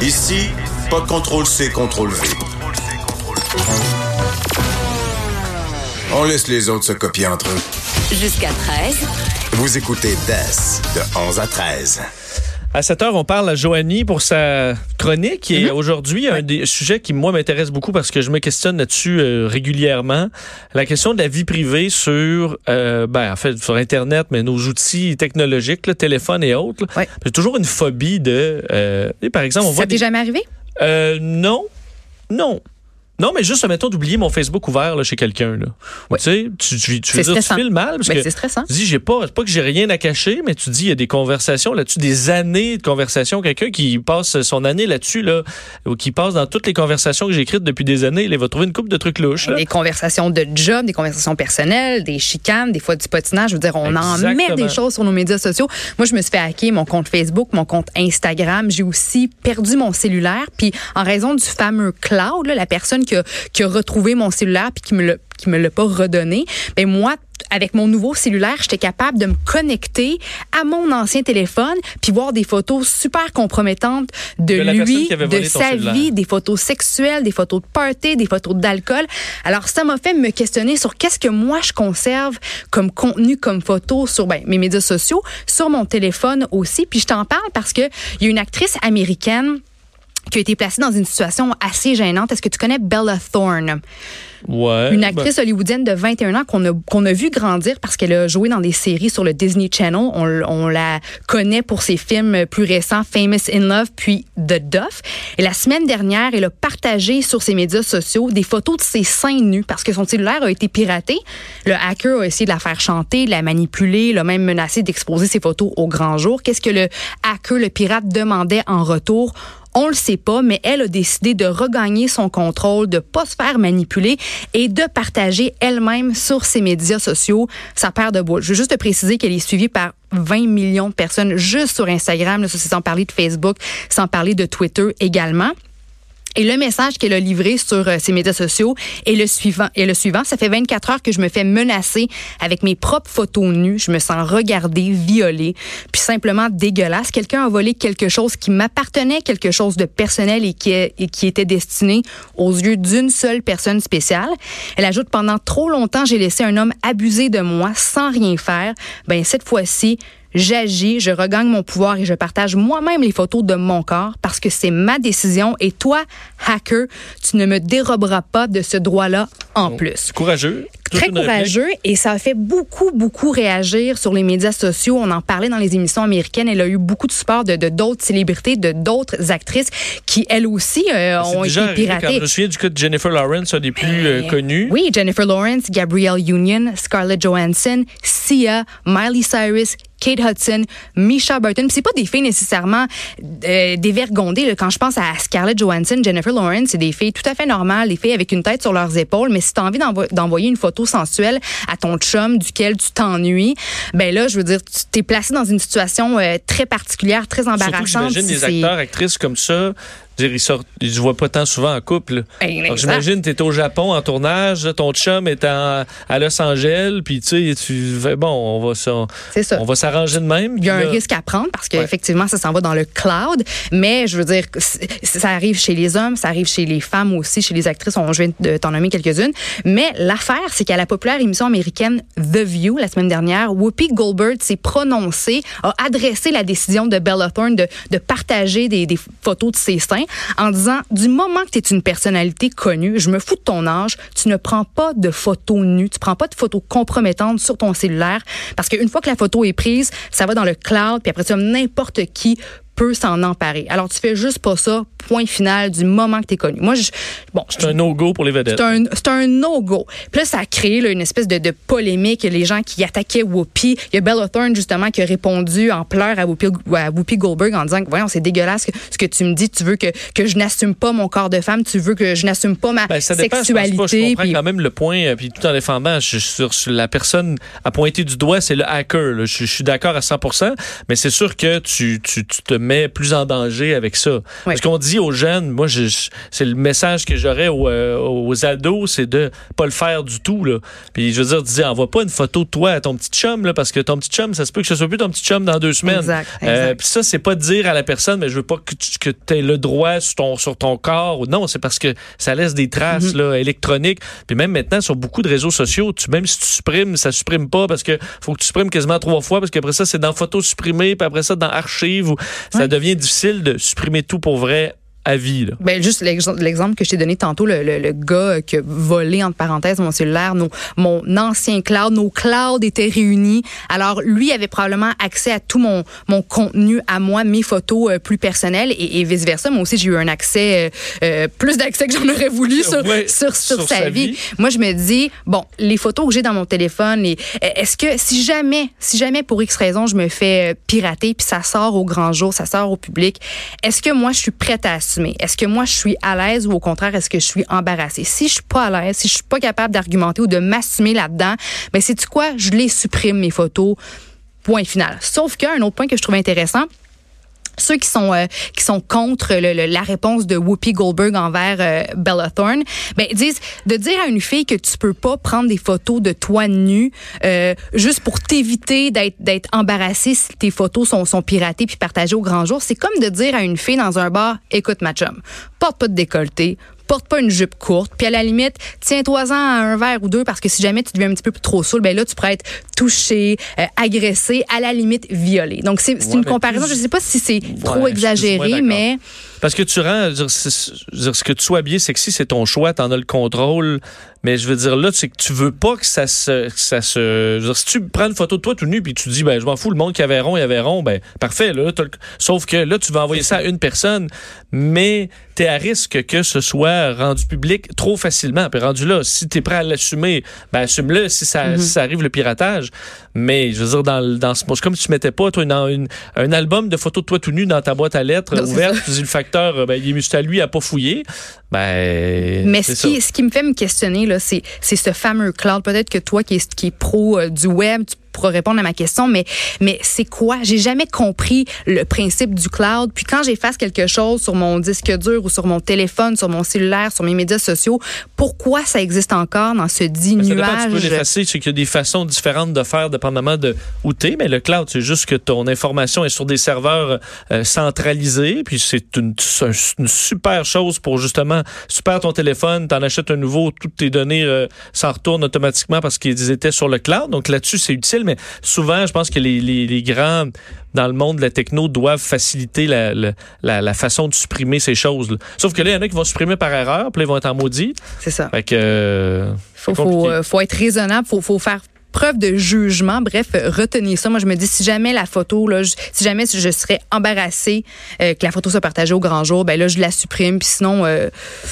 Ici, pas de contrôle C, contrôle V. On laisse les autres se copier entre eux. Jusqu'à 13. Vous écoutez DES de 11 à 13. À cette heure, on parle à Joanie pour sa chronique et aujourd'hui, un des sujets qui, moi, m'intéresse beaucoup parce que je me questionne là-dessus euh, régulièrement. La question de la vie privée sur, euh, ben, en fait, sur Internet, mais nos outils technologiques, le téléphone et autres. Ouais. J'ai toujours une phobie de, euh, par exemple, on Ça voit t'est des... jamais arrivé? Euh, non. Non. Non, mais juste, mettons, d'oublier mon Facebook ouvert là, chez quelqu'un. là. Ouais. Tu sais, tu, tu, tu, veux C'est dire, tu stressant. fais le mal parce Ben, que c'est stressant. tu dis, j'ai pas, pas que j'ai rien à cacher, mais tu dis, il y a des conversations là-dessus, des années de conversations. Quelqu'un qui passe son année là-dessus, là, ou qui passe dans toutes les conversations que j'ai écrites depuis des années, il va trouver une coupe de trucs louches. là. Des conversations de job, des conversations personnelles, des chicanes, des fois du patinage. Je veux dire, on en met des choses sur nos médias sociaux. Moi, je me suis fait hacker mon compte Facebook, mon compte Instagram. J'ai aussi perdu mon cellulaire. Puis, en raison du fameux cloud, là, la personne qui a, qui a retrouvé mon cellulaire puis qui me l'a qui me l'a pas redonné, ben moi avec mon nouveau cellulaire, j'étais capable de me connecter à mon ancien téléphone puis voir des photos super compromettantes de, lui, de sa cellulaire. vie, des photos sexuelles, des photos de party, des photos d'alcool. Alors ça m'a fait me questionner sur qu'est-ce que moi je conserve comme contenu, comme photo sur ben, mes médias sociaux, sur mon téléphone aussi. Puis je t'en parle parce que il y a une actrice américaine qui a été placée dans une situation assez gênante. Est-ce que tu connais Bella Thorne? Ouais. Une ben, actrice hollywoodienne de 21 ans qu'on a, qu'on a vu grandir parce qu'elle a joué dans des séries sur le Disney Channel. On, la connaît pour ses films plus récents, Famous in Love, puis The Duff. Et la semaine dernière, elle a partagé sur ses médias sociaux des photos de ses seins nus parce que son cellulaire a été piraté. Le hacker a essayé de la faire chanter, de la manipuler, l'a même menacé d'exposer ses photos au grand jour. Qu'est-ce que le hacker, le pirate, demandait en retour? On le sait pas, mais elle a décidé de regagner son contrôle, de pas se faire manipuler et de partager elle-même sur ses médias sociaux sa paire de boules. Je veux juste te préciser qu'elle est suivie par 20 millions de personnes juste sur Instagram, sans parler de Facebook, sans parler de Twitter également. Et le message qu'elle a livré sur euh, ses médias sociaux est le suivant. Et le suivant, ça fait 24 heures que je me fais menacer avec mes propres photos nues. Je me sens regardée, violée, puis simplement dégueulasse. Quelqu'un a volé quelque chose qui m'appartenait, quelque chose de personnel et qui, et qui était destiné aux yeux d'une seule personne spéciale. Elle ajoute pendant trop longtemps, j'ai laissé un homme abuser de moi sans rien faire. Ben cette fois-ci, J'agis, je regagne mon pouvoir et je partage moi-même les photos de mon corps parce que c'est ma décision et toi, hacker, tu ne me déroberas pas de ce droit-là en plus. Courageux. Très courageux et ça a fait beaucoup, beaucoup réagir sur les médias sociaux. On en parlait dans les émissions américaines. Elle a eu beaucoup de support de d'autres célébrités, de d'autres actrices qui, elles aussi, euh, C'est ont déjà été quand- piratées. Je me souviens du cas de Jennifer Lawrence, un des plus euh, Ben, connus. Oui, Jennifer Lawrence, Gabrielle Union, Scarlett Johansson, Sia, Miley Cyrus, Kate Hudson, Misha Burton. C'est pas des filles nécessairement euh, dévergondées. là. Quand je pense à Scarlett Johansson, Jennifer Lawrence, c'est des filles tout à fait normales, des filles avec une tête sur leurs épaules. Mais si tu as envie d'envo- d'envoyer une photo sensuelle à ton chum duquel tu t'ennuies, ben là, je veux dire, tu t'es placé dans une situation euh, très particulière, très Surtout que embarrassante. j'imagine des acteurs, actrices comme ça, ils sortent, ils se voient pas tant souvent en couple. Ben. J'imagine, tu es au Japon en tournage, ton chum est en- à Los Angeles, puis tu sais, bon, on va, ça. on va s'arranger de même. Il y a un là- risque à prendre parce Ouais. qu'effectivement, ça s'en va dans le cloud. Mais je veux dire, ça arrive chez les hommes, ça arrive chez les femmes aussi, chez les actrices. On, je viens de t'en nommer quelques-unes. Mais l'affaire, c'est qu'à la populaire émission américaine The View, la semaine dernière, Whoopi Goldberg s'est prononcée, a adressé la décision de Bella Thorne de, de partager des, des photos de ses seins en disant, du moment que tu es une personnalité connue, je me fous de ton âge, tu ne prends pas de photos nues, tu prends pas de photos compromettantes sur ton cellulaire parce qu'une fois que la photo est prise, ça va dans le cloud, puis après ça, n'importe qui peut s'en emparer. Alors, tu fais juste pas ça, point final, du moment que tu es connu. Moi, je, bon, C'est un no-go pour les vedettes. c'est un, un no-go. Puis là, ça a créé là, une espèce de, de polémique. Les gens qui attaquaient Whoopi. Il y a Bella Thorne, justement, qui a répondu en pleurs à Whoopi, à Whoopi Goldberg en disant que, voyons, c'est dégueulasse que- ce que tu me dis. Tu veux que, que je n'assume pas mon corps de femme. Tu veux que je n'assume pas ma Ben, ça dépend, je sexualité. pas. Je comprends puis- quand même le point, euh, puis tout en défendant, je, sur, sur la personne à pointer du doigt, c'est le hacker. là. Je, je suis d'accord à 100 mais c'est sûr que tu, tu, tu te mets plus en danger avec ça. Parce qu'on dit aux jeunes, moi, je, c'est le message que j'aurais aux, euh, aux ados, c'est de pas le faire du tout. Là. Puis je veux dire, dis, envoie pas une photo de toi à ton petit chum, là, parce que ton petit chum, ça se peut que ce soit plus ton petit chum dans deux semaines. Exact, Euh, puis ça, c'est pas de dire à la personne, mais je veux pas que tu que aies le droit sur ton, sur ton corps. Non, c'est parce que ça laisse des traces Mhm. là, électroniques. Puis même maintenant, sur beaucoup de réseaux sociaux, tu, même si tu supprimes, ça supprime pas parce que faut que tu supprimes quasiment trois fois parce qu'après ça, c'est dans photos supprimées, puis après ça, dans archives. Ou, Ça devient difficile de supprimer tout pour vrai à vie. Là. Ben, juste l'ex- l'exemple que je t'ai donné tantôt, le, le, le gars qui a volé, entre parenthèses, mon cellulaire, nos, mon ancien cloud, nos clouds étaient réunis. Alors, lui avait probablement accès à tout mon, mon contenu à moi, mes photos euh, plus personnelles et, et vice-versa. Moi aussi, j'ai eu un accès, euh, euh, plus d'accès que j'en aurais voulu sur, Ouais, sur, sur, sur sa, sa vie. vie. Moi, je me dis, bon, les photos que j'ai dans mon téléphone, et est-ce que si jamais, si jamais pour X raison, je me fais pirater puis ça sort au grand jour, ça sort au public, est-ce que moi, je suis prête à Est-ce que moi, je suis à l'aise ou au contraire, est-ce que je suis embarrassée? Si je suis pas à l'aise, si je suis pas capable d'argumenter ou de m'assumer là-dedans, ben, c'est tu quoi? Je les supprime, mes photos. Point final. Sauf qu'un autre point que je trouve intéressant, ceux qui sont euh, qui sont contre le- le- la réponse de Whoopi Goldberg envers euh, Bella Thorne, ben disent de dire à une fille que tu peux pas prendre des photos de toi nu euh, juste pour t'éviter d'être d'être embarrassée si tes photos sont sont piratées puis partagées au grand jour, c'est comme de dire à une fille dans un bar, écoute ma chum, porte pas de décolleté, porte pas une jupe courte, puis à la limite, tiens-toi-en à un verre ou deux parce que si jamais tu deviens un petit peu trop saoul, ben là tu pourrais être touché, euh, agressé, à la limite violé. Donc c'est Ouais, une comparaison, plus- je sais pas si c'est trop Ouais, exagéré, mais Parce que tu rends, dire, ce que tu sois habillé sexy, c'est ton choix, t'en as le contrôle. Mais je veux dire, là, c'est que tu veux pas que ça se, que ça se, je veux dire, si tu prends une photo de toi tout nu puis tu dis, ben, je m'en fous, le monde qui avait rond, il avait rond, ben, parfait, là, t'as le- sauf que là, tu vas envoyer ça à une personne, mais t'es à risque que ce soit rendu public trop facilement. Puis rendu là, si t'es prêt à l'assumer, ben, assume-le si ça, si ça arrive le piratage. Mais, je veux dire, dans, dans ce, comme si tu mettais pas, toi, une, une- un album de photos de toi tout nu dans ta boîte à lettres Non, ouverte, tu dis le facteur, ben, il est juste à lui à pas fouiller. Ben, Mais ce qui, ce qui me fait me questionner, là, c'est, c'est ce fameux cloud. Peut-être que toi, qui est, qui est pro euh, du web, tu pourras répondre à ma question, mais, mais c'est quoi? J'ai jamais compris le principe du cloud. Puis quand j'efface quelque chose sur mon disque dur ou sur mon téléphone, sur mon cellulaire, sur mes médias sociaux, pourquoi ça existe encore dans ce dit ça dépend, tu peux nuage? l'effacer, c'est qu'il y a des façons différentes de faire dépendamment de où t'es, mais le cloud, c'est juste que ton information est sur des serveurs euh, centralisés, puis c'est une, une super chose pour justement, tu perds ton téléphone, t'en achètes un nouveau, toutes tes données euh, s'en retournent automatiquement parce qu'ils étaient sur le cloud, donc là-dessus c'est utile, mais souvent je pense que les, les, les grands dans le monde de la techno doivent faciliter la, la, façon de supprimer ces choses. là. Sauf que là, il y en a qui vont supprimer par erreur, puis là, ils vont être en maudit. C'est ça. Fait que... euh, faut, faut, euh, faut être raisonnable, faut, faut faire preuve de jugement. Bref, euh, retenez ça. Moi, je me dis, si jamais la photo, là, si jamais je serais embarrassée euh, que la photo soit partagée au grand jour, ben là, je la supprime. Puis sinon, euh,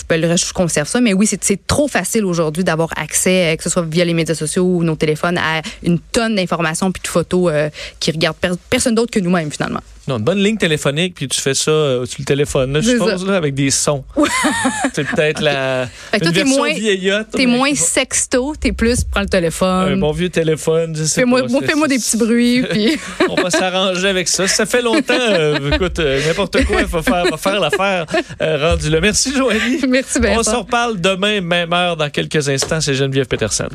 ben, le reste, je conserve ça. Mais oui, c'est trop facile aujourd'hui d'avoir accès, que ce soit via les médias sociaux ou nos téléphones, à une tonne d'informations puis de photos qui regardent per- personne d'autre que nous-mêmes, finalement. Non, une bonne ligne téléphonique, puis tu fais ça euh, sur le téléphone, là, je suppose, là, avec des sons. c'est peut-être la Fait que une toi, t'es version moins- vieillotte. T'es mais- moins sexto, t'es plus, prends le Un téléphone. bon vieux téléphone, je sais Fais-moi des petits bruits. puis... On va s'arranger avec ça. Ça fait longtemps, euh, écoute, euh, n'importe quoi, il va faire, va faire l'affaire euh, rendu là. Merci, Joanie. Merci, On Vincent. s'en reparle demain, même heure, dans quelques instants. C'est Geneviève Peterson.